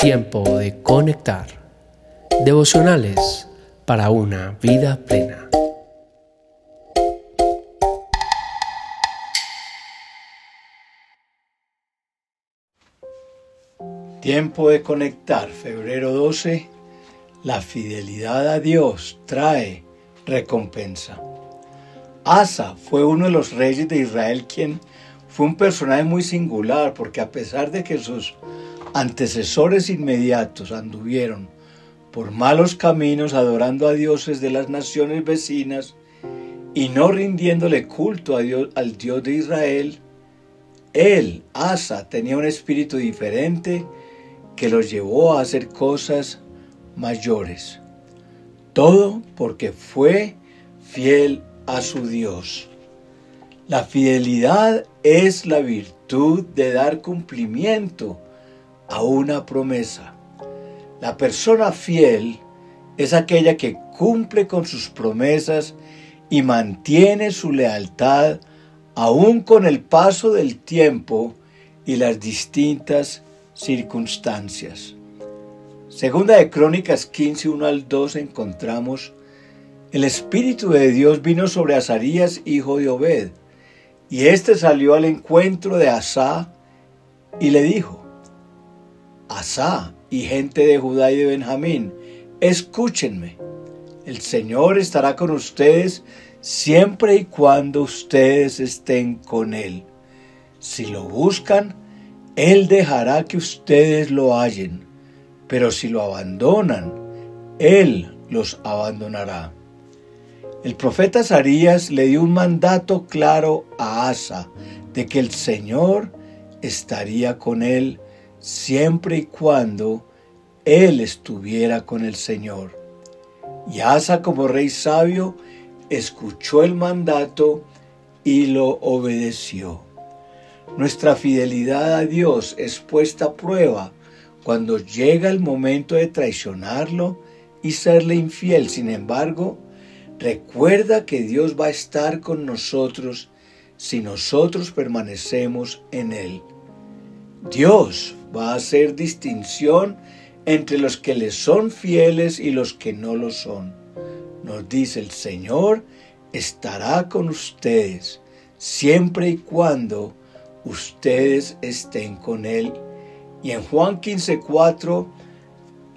Tiempo de conectar. Devocionales para una vida plena. Tiempo de conectar, febrero 12. La fidelidad a Dios trae recompensa. Asa fue uno de los reyes de Israel quien fue un personaje muy singular porque a pesar de que sus antecesores inmediatos anduvieron por malos caminos adorando a dioses de las naciones vecinas y no rindiéndole culto a Dios, al Dios de Israel, él, Asa, tenía un espíritu diferente que los llevó a hacer cosas mayores. Todo porque fue fiel a su Dios. La fidelidad es la virtud de dar cumplimiento a una promesa. La persona fiel es aquella que cumple con sus promesas y mantiene su lealtad aún con el paso del tiempo y las distintas circunstancias. Segunda de Crónicas 15, 1 al 2 encontramos, el Espíritu de Dios vino sobre Azarías, hijo de Obed, y éste salió al encuentro de Asá y le dijo, Asá y gente de Judá y de Benjamín, escúchenme. El Señor estará con ustedes siempre y cuando ustedes estén con Él. Si lo buscan, Él dejará que ustedes lo hallen, pero si lo abandonan, Él los abandonará. El profeta Sarías le dio un mandato claro a Asa de que el Señor estaría con él siempre y cuando él estuviera con el Señor. Y Asa como rey sabio escuchó el mandato y lo obedeció. Nuestra fidelidad a Dios es puesta a prueba cuando llega el momento de traicionarlo y serle infiel. Sin embargo, recuerda que Dios va a estar con nosotros si nosotros permanecemos en Él. Dios va a hacer distinción entre los que le son fieles y los que no lo son. Nos dice el Señor estará con ustedes siempre y cuando ustedes estén con Él. Y en Juan 15:4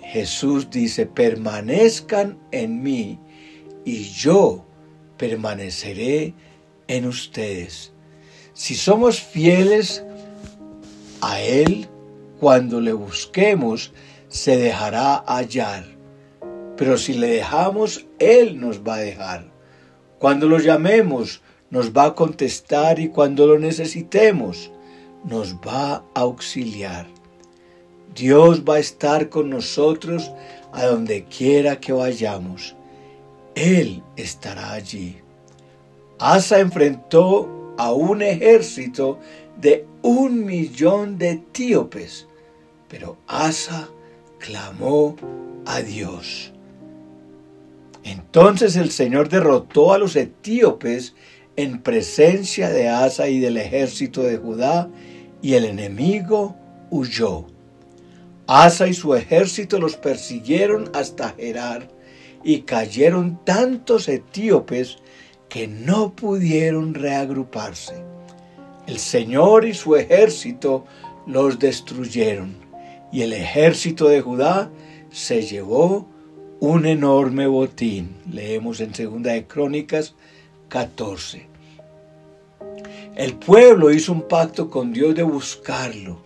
Jesús dice, permanezcan en mí y yo permaneceré en ustedes. Si somos fieles a Él, cuando le busquemos, se dejará hallar. Pero si le dejamos, Él nos va a dejar. Cuando lo llamemos, nos va a contestar y cuando lo necesitemos, nos va a auxiliar. Dios va a estar con nosotros a donde quiera que vayamos. Él estará allí. Asa enfrentó a un ejército de un millón de etíopes, pero Asa clamó a Dios. Entonces el Señor derrotó a los etíopes en presencia de Asa y del ejército de Judá, y el enemigo huyó. Asa y su ejército los persiguieron hasta Gerar, y cayeron tantos etíopes que no pudieron reagruparse. El Señor y su ejército los destruyeron, y el ejército de Judá se llevó un enorme botín. Leemos en Segunda de Crónicas 14. El pueblo hizo un pacto con Dios de buscarlo,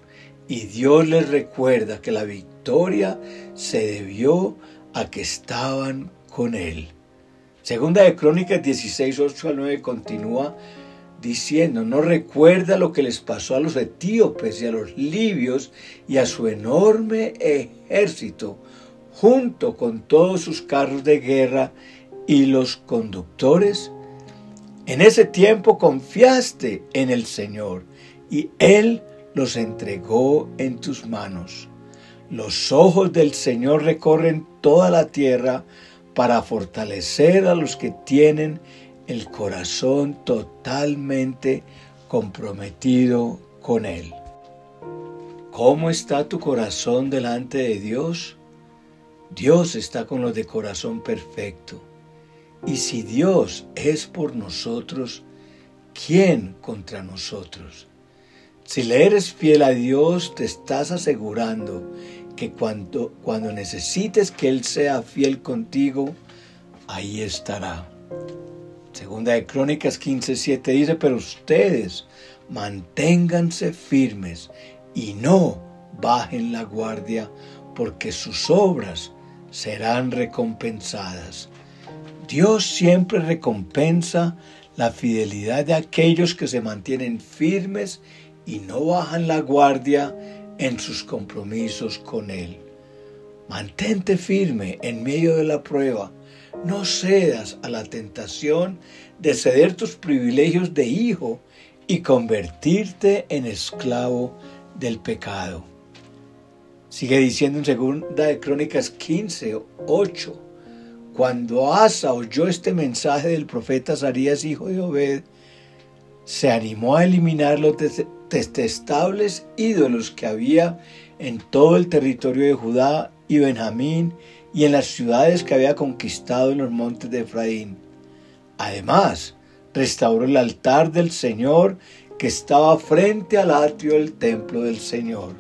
y Dios les recuerda que la victoria se debió a que estaban con él. Segunda de Crónicas 16, 8 al 9 continúa diciendo, no recuerda lo que les pasó a los etíopes y a los libios y a su enorme ejército, junto con todos sus carros de guerra y los conductores. En ese tiempo confiaste en el Señor y Él los entregó en tus manos. Los ojos del Señor recorren toda la tierra para fortalecer a los que tienen el corazón totalmente comprometido con Él. ¿Cómo está tu corazón delante de Dios? Dios está con los de corazón perfecto. Y si Dios es por nosotros, ¿quién contra nosotros? Si le eres fiel a Dios, te estás asegurando que cuando, cuando necesites que Él sea fiel contigo, ahí estará. Segunda de Crónicas 15:7 dice, pero ustedes manténganse firmes y no bajen la guardia, porque sus obras serán recompensadas. Dios siempre recompensa la fidelidad de aquellos que se mantienen firmes y no bajan la guardia en sus compromisos con Él. Mantente firme en medio de la prueba. No cedas a la tentación de ceder tus privilegios de hijo y convertirte en esclavo del pecado. Sigue diciendo en segunda de Crónicas 15, 8. Cuando Asa oyó este mensaje del profeta Zarías, hijo de Obed, se animó a eliminar los detestables ídolos que había en todo el territorio de Judá y Benjamín y en las ciudades que había conquistado en los montes de Efraín. Además, restauró el altar del Señor que estaba frente al atrio del templo del Señor.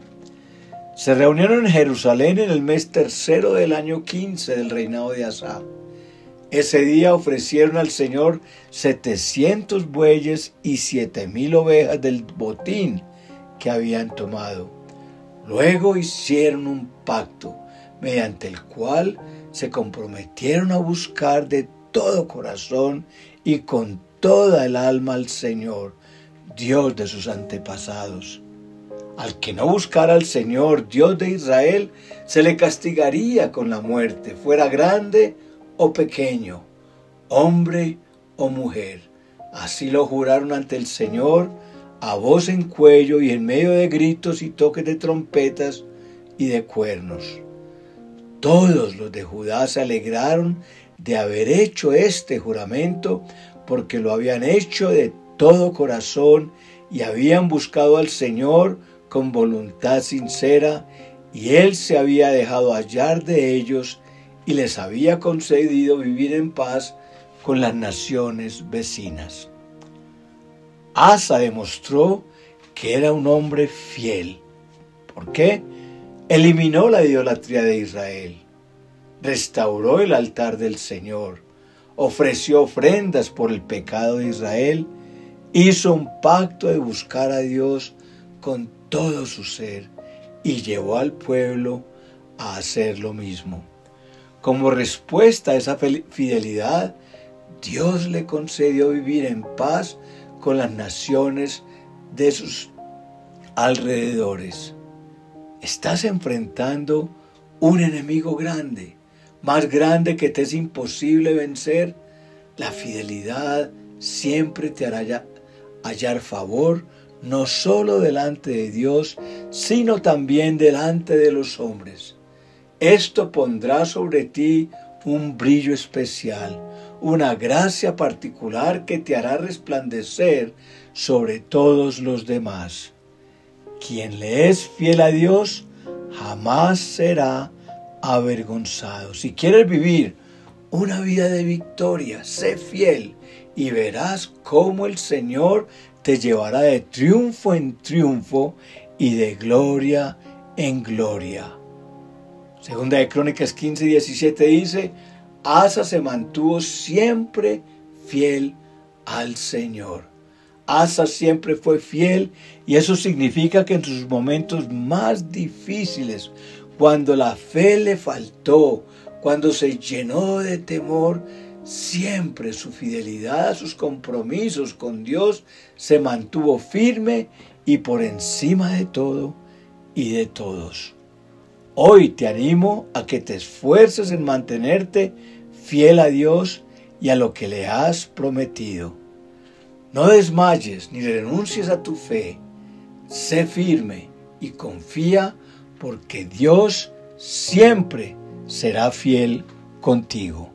Se reunieron en Jerusalén en el mes tercero del año quince del reinado de Asa. Ese día ofrecieron al Señor setecientos bueyes y siete mil ovejas del botín que habían tomado. Luego hicieron un pacto mediante el cual se comprometieron a buscar de todo corazón y con toda el alma al Señor, Dios de sus antepasados. Al que no buscara al Señor, Dios de Israel, se le castigaría con la muerte, fuera grande o pequeño, hombre o mujer. Así lo juraron ante el Señor a voz en cuello y en medio de gritos y toques de trompetas y de cuernos. Todos los de Judá se alegraron de haber hecho este juramento porque lo habían hecho de todo corazón y habían buscado al Señor con voluntad sincera y Él se había dejado hallar de ellos y les había concedido vivir en paz con las naciones vecinas. Asa demostró que era un hombre fiel. ¿Por qué? Eliminó la idolatría de Israel, restauró el altar del Señor, ofreció ofrendas por el pecado de Israel, hizo un pacto de buscar a Dios con todo su ser y llevó al pueblo a hacer lo mismo. Como respuesta a esa fidelidad, Dios le concedió vivir en paz con las naciones de sus alrededores. Estás enfrentando un enemigo grande, más grande que te es imposible vencer. La fidelidad siempre te hará hallar favor, no solo delante de Dios, sino también delante de los hombres. Esto pondrá sobre ti un brillo especial, una gracia particular que te hará resplandecer sobre todos los demás. Quien le es fiel a Dios jamás será avergonzado. Si quieres vivir una vida de victoria, sé fiel y verás cómo el Señor te llevará de triunfo en triunfo y de gloria en gloria. Segunda de Crónicas 15 y 17 dice, Asa se mantuvo siempre fiel al Señor. Asa siempre fue fiel y eso significa que en sus momentos más difíciles, cuando la fe le faltó, cuando se llenó de temor, siempre su fidelidad a sus compromisos con Dios se mantuvo firme y por encima de todo y de todos. Hoy te animo a que te esfuerces en mantenerte fiel a Dios y a lo que le has prometido. No desmayes ni renuncies a tu fe. Sé firme y confía porque Dios siempre será fiel contigo.